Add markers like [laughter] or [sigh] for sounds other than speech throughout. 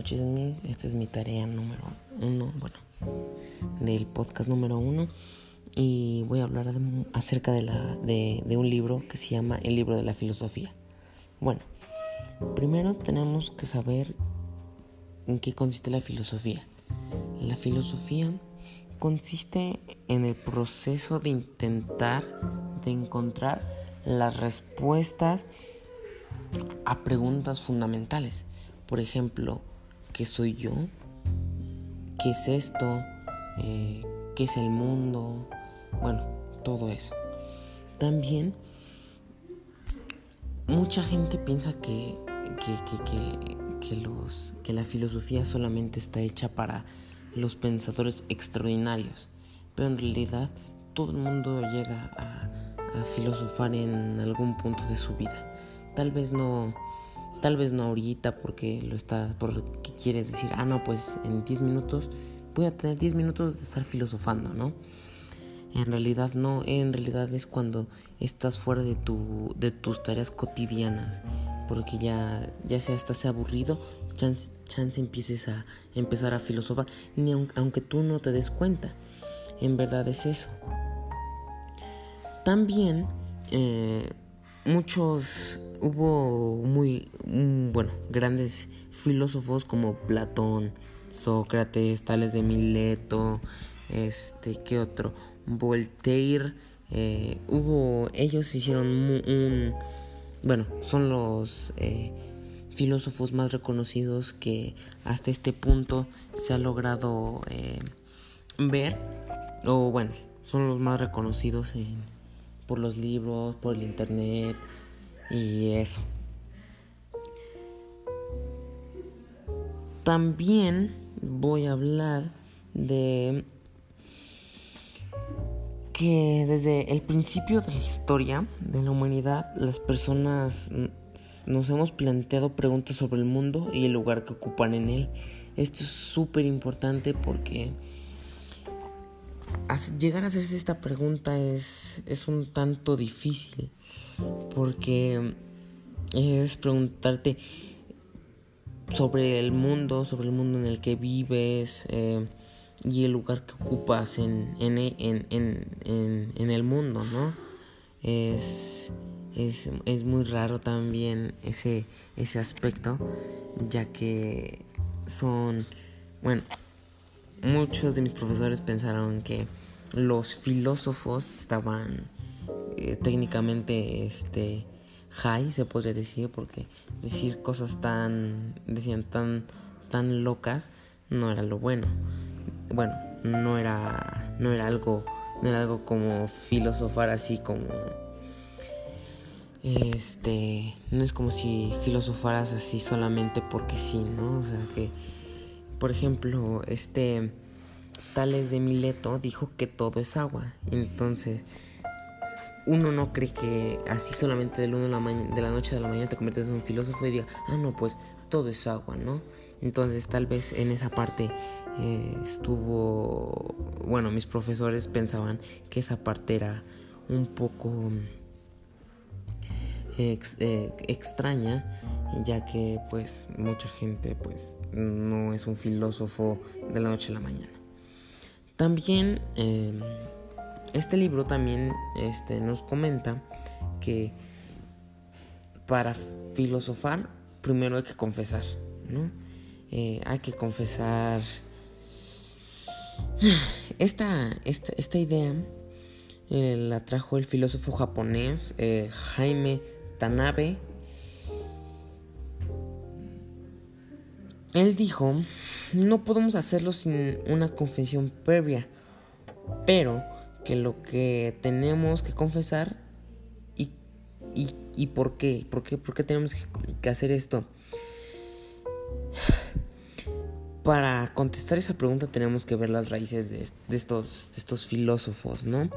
Esta es mi tarea número uno, bueno, del podcast número uno. Y voy a hablar acerca de, la, de, de un libro que se llama El libro de la filosofía. Bueno, primero tenemos que saber en qué consiste la filosofía. La filosofía consiste en el proceso de intentar, de encontrar las respuestas a preguntas fundamentales. Por ejemplo, ¿qué soy yo? ¿Qué es esto? Eh, ¿Qué es el mundo? Bueno, todo eso. También mucha gente piensa que, que, los, que la filosofía solamente está hecha para los pensadores extraordinarios, pero en realidad todo el mundo llega a, a filosofar en algún punto de su vida. Tal vez no, tal vez no ahorita porque lo está, porque quieres decir, ah, no, pues en 10 minutos voy a tener 10 minutos de estar filosofando, ¿no? En realidad no, en realidad es cuando estás fuera de, tu, de tus tareas cotidianas, porque ya, ya sea estás aburrido, chance, chance empieces a empezar a filosofar, ni aunque tú no te des cuenta, en verdad es eso. También eh, muchos hubo muy mm, bueno grandes filósofos como Platón, Sócrates, Tales de Mileto, este, ¿qué otro? Voltaire, eh, hubo, ellos hicieron un, bueno, son los eh, filósofos más reconocidos que hasta este punto se ha logrado eh, ver, o bueno, son los más reconocidos por los libros, por el internet y eso. También voy a hablar de que desde el principio de la historia de la humanidad las personas nos hemos planteado preguntas sobre el mundo y el lugar que ocupan en él. Esto es súper importante porque llegar a hacerse esta pregunta es, es un tanto difícil porque es preguntarte sobre el mundo, sobre el mundo en el que vives eh, y el lugar que ocupas en, en, en, en el mundo, ¿no? Es, es, es, muy raro también ese, ese aspecto, ya que son, bueno, muchos de mis profesores pensaron que los filósofos estaban eh, técnicamente este high se podría decir porque decir cosas tan decían tan tan locas no era lo bueno. Bueno no era no era algo no era algo como filosofar así como este no es como si filosofaras así solamente porque sí no o sea que por ejemplo este Tales de Mileto dijo que todo es agua entonces uno no cree que así solamente del uno de la, de la noche a la mañana te conviertes en un filósofo y diga, ah, no, pues todo es agua, ¿no? Entonces tal vez en esa parte eh, estuvo, bueno, mis profesores pensaban que esa parte era un poco eh, extraña, ya que pues mucha gente pues no es un filósofo de la noche a la mañana. También... Em, este libro también este, nos comenta que para filosofar primero hay que confesar, ¿no? Eh, hay que confesar [sighs] esta, esta, idea eh, la trajo el filósofo japonés eh, Jaime Tanabe. Él dijo, no podemos hacerlo sin una confesión previa, pero que lo que tenemos que confesar y, y, por qué, por qué, por qué tenemos que, hacer esto. [sighs] Para contestar esa pregunta tenemos que ver las raíces de, estos, de estos filósofos, ¿no?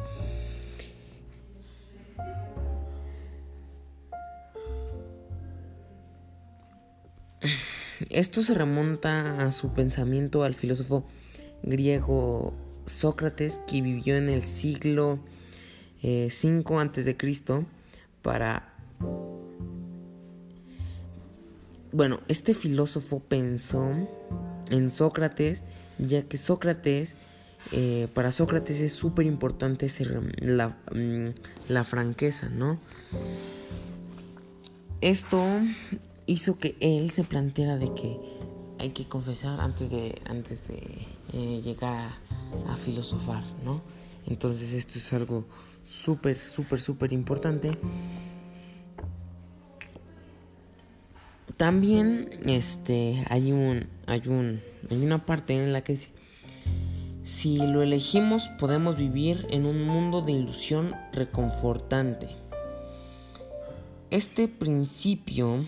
Esto se remonta a su pensamiento al filósofo griego Sócrates, que vivió en el siglo eh, 5 a.C., para bueno, este filósofo pensó en Sócrates, ya que Sócrates, eh, para Sócrates es súper importante la, mm, la franqueza, ¿no? Esto hizo que él se planteara de que hay que confesar antes de, antes de eh, llegar a, filosofar, ¿no? Entonces esto es algo súper, súper, súper importante. También este, hay, un, hay, un, hay una parte en la que dice, si lo elegimos podemos vivir en un mundo de ilusión reconfortante. Este principio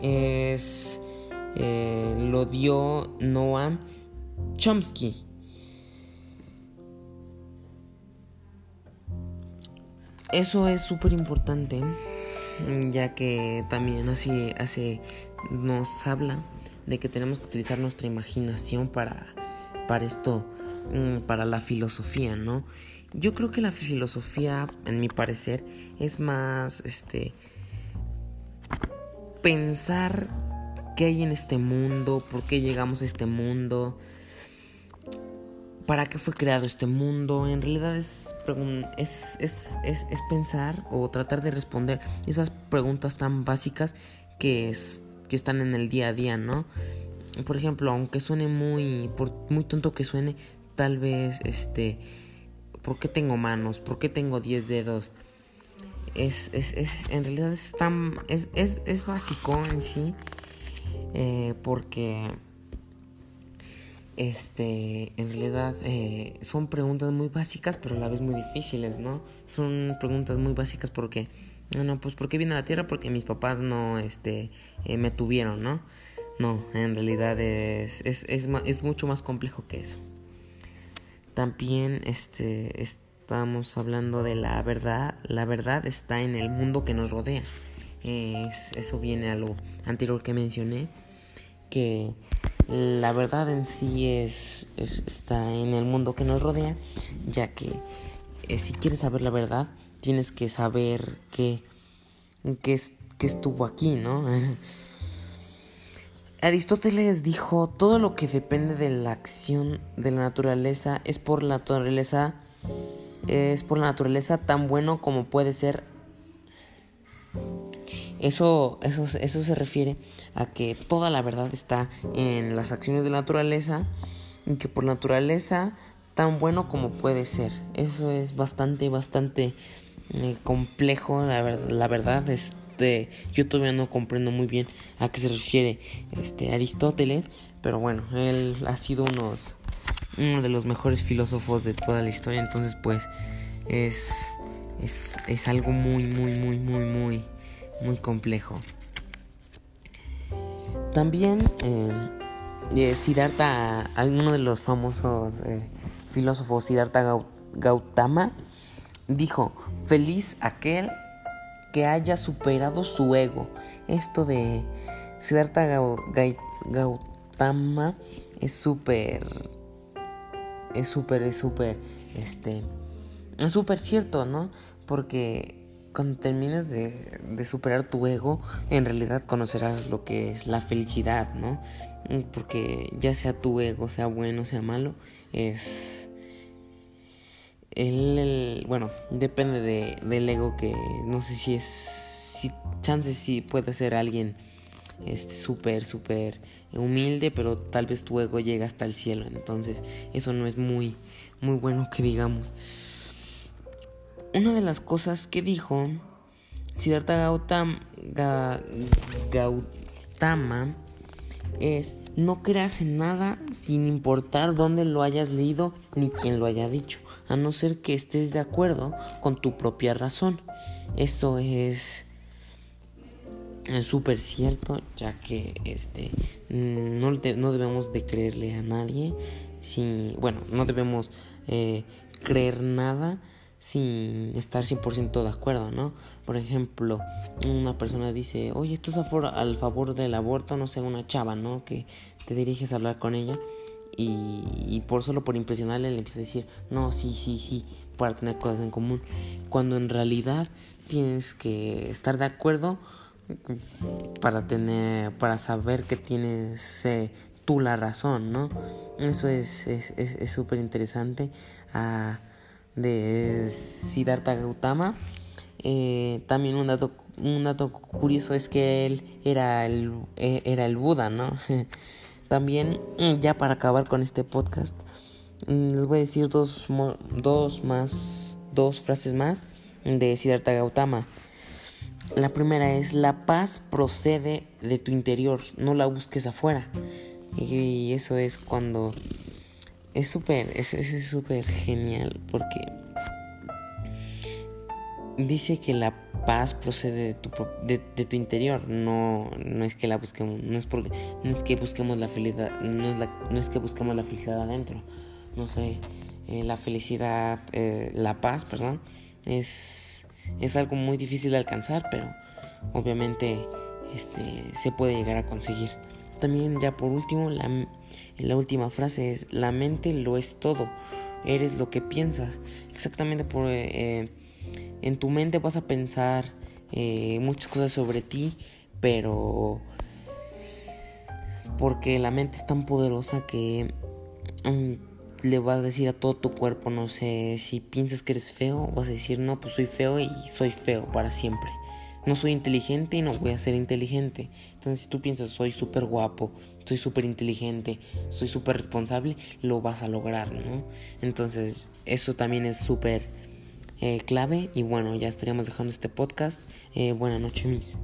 es eh, lo dio Noam Chomsky. Eso es súper importante, ya que también así nos habla de que tenemos que utilizar nuestra imaginación para, para esto, mm, para la filosofía, ¿no? Yo creo que la filosofía, en mi parecer, es más, este, pensar qué hay en este mundo, por qué llegamos a este mundo, para qué fue creado este mundo. En realidad es, es, es, es pensar o tratar de responder esas preguntas tan básicas que, que están en el día a día, ¿no? Por ejemplo, aunque suene muy, por muy tonto que suene, tal vez, este, ¿por qué tengo manos? ¿Por qué tengo 10 dedos? Es, es, es, en realidad es tan, es, es, es básico en sí eh, porque este en realidad eh, son preguntas muy básicas pero a la vez muy difíciles no son preguntas muy básicas porque bueno pues por qué vine a la tierra porque mis papás no este eh, me tuvieron no no en realidad es, es, es mucho más complejo que eso. También este estamos hablando de la verdad la verdad está en el mundo que nos rodea eso viene a lo anterior que mencioné, que la verdad en sí es, está en el mundo que nos rodea, ya que eh, si quieres saber la verdad, tienes que saber que, que, que estuvo aquí, ¿no? [laughs] Aristóteles dijo, todo lo que depende de la acción de la naturaleza es por la naturaleza es por la naturaleza tan bueno como puede ser eso, eso, eso se refiere a que toda la verdad está en las acciones de la naturaleza y que por naturaleza tan bueno como puede ser. Eso es bastante, bastante eh, complejo, la, la verdad. Este, yo todavía no comprendo muy bien a qué se refiere este Aristóteles, pero bueno, él ha sido unos, uno de los mejores filósofos de toda la historia, entonces pues es, es, es algo muy, muy, muy, muy, muy muy complejo. También eh, eh, Siddhartha, uno de los famosos eh, filósofos, Siddhartha Gautama, dijo, feliz aquel que haya superado su ego. Esto de Siddhartha Gautama es súper, es súper, es súper, este, es súper cierto, ¿no? Porque cuando termines de, superar tu ego, en realidad conocerás lo que es la felicidad, ¿no? Porque ya sea tu ego, sea bueno, sea malo, es... El, bueno, depende de, del ego que no sé si es... Si chances si puede ser alguien este súper, súper humilde, pero tal vez tu ego llega hasta el cielo. Entonces, eso no es muy, muy bueno que digamos. Una de las cosas que dijo Siddhartha Gautama, Gautama es no creas en nada sin importar dónde lo hayas leído ni quién lo haya dicho, a no ser que estés de acuerdo con tu propia razón. Eso es súper cierto, ya que este no, no, debemos de creerle a nadie, si, bueno, no debemos eh, creer nada sin estar 100% de acuerdo, ¿no? Por ejemplo, una persona dice, oye, esto es al favor del aborto, no sé, una chava, ¿no? Que te diriges a hablar con ella y, por solo por impresionarle le empieza a decir, no, sí, sí, sí, para tener cosas en común. Cuando en realidad tienes que estar de acuerdo para tener, para saber que tienes eh, tú la razón, ¿no? Eso es súper es, interesante ah, de Siddhartha Gautama. Eh, también un dato, un dato curioso es que él era el, eh, era el Buda, ¿no? [laughs] también, ya para acabar con este podcast, mm, les voy a decir dos, dos más, dos frases más de Siddhartha Gautama. La primera es la paz procede de tu interior, no la busques afuera. Y eso es cuando es súper, es súper genial porque dice que la paz procede de tu, de, tu interior, no, no es que la busquemos, no es porque, no es que busquemos la felicidad, no es, no es que busquemos la felicidad adentro, no sé, eh, la felicidad, eh, la paz, perdón, es es algo muy difícil de alcanzar, pero obviamente este, se puede llegar a conseguir. También ya por último, la, la última frase es, la mente lo es todo, eres lo que piensas. Exactamente por... Eh, en tu mente vas a pensar eh, muchas cosas sobre ti, pero porque la mente es tan poderosa que mm, le vas a decir a todo tu cuerpo, no sé, si piensas que eres feo, vas a decir, no, pues soy feo y soy feo para siempre. No soy inteligente y no voy a ser inteligente. Entonces, si tú piensas, soy súper guapo, soy súper inteligente, soy súper responsable, lo vas a lograr, ¿no? Entonces, eso también es súper eh, clave. Y bueno, ya estaríamos dejando este podcast. Eh, buenas noches, mis.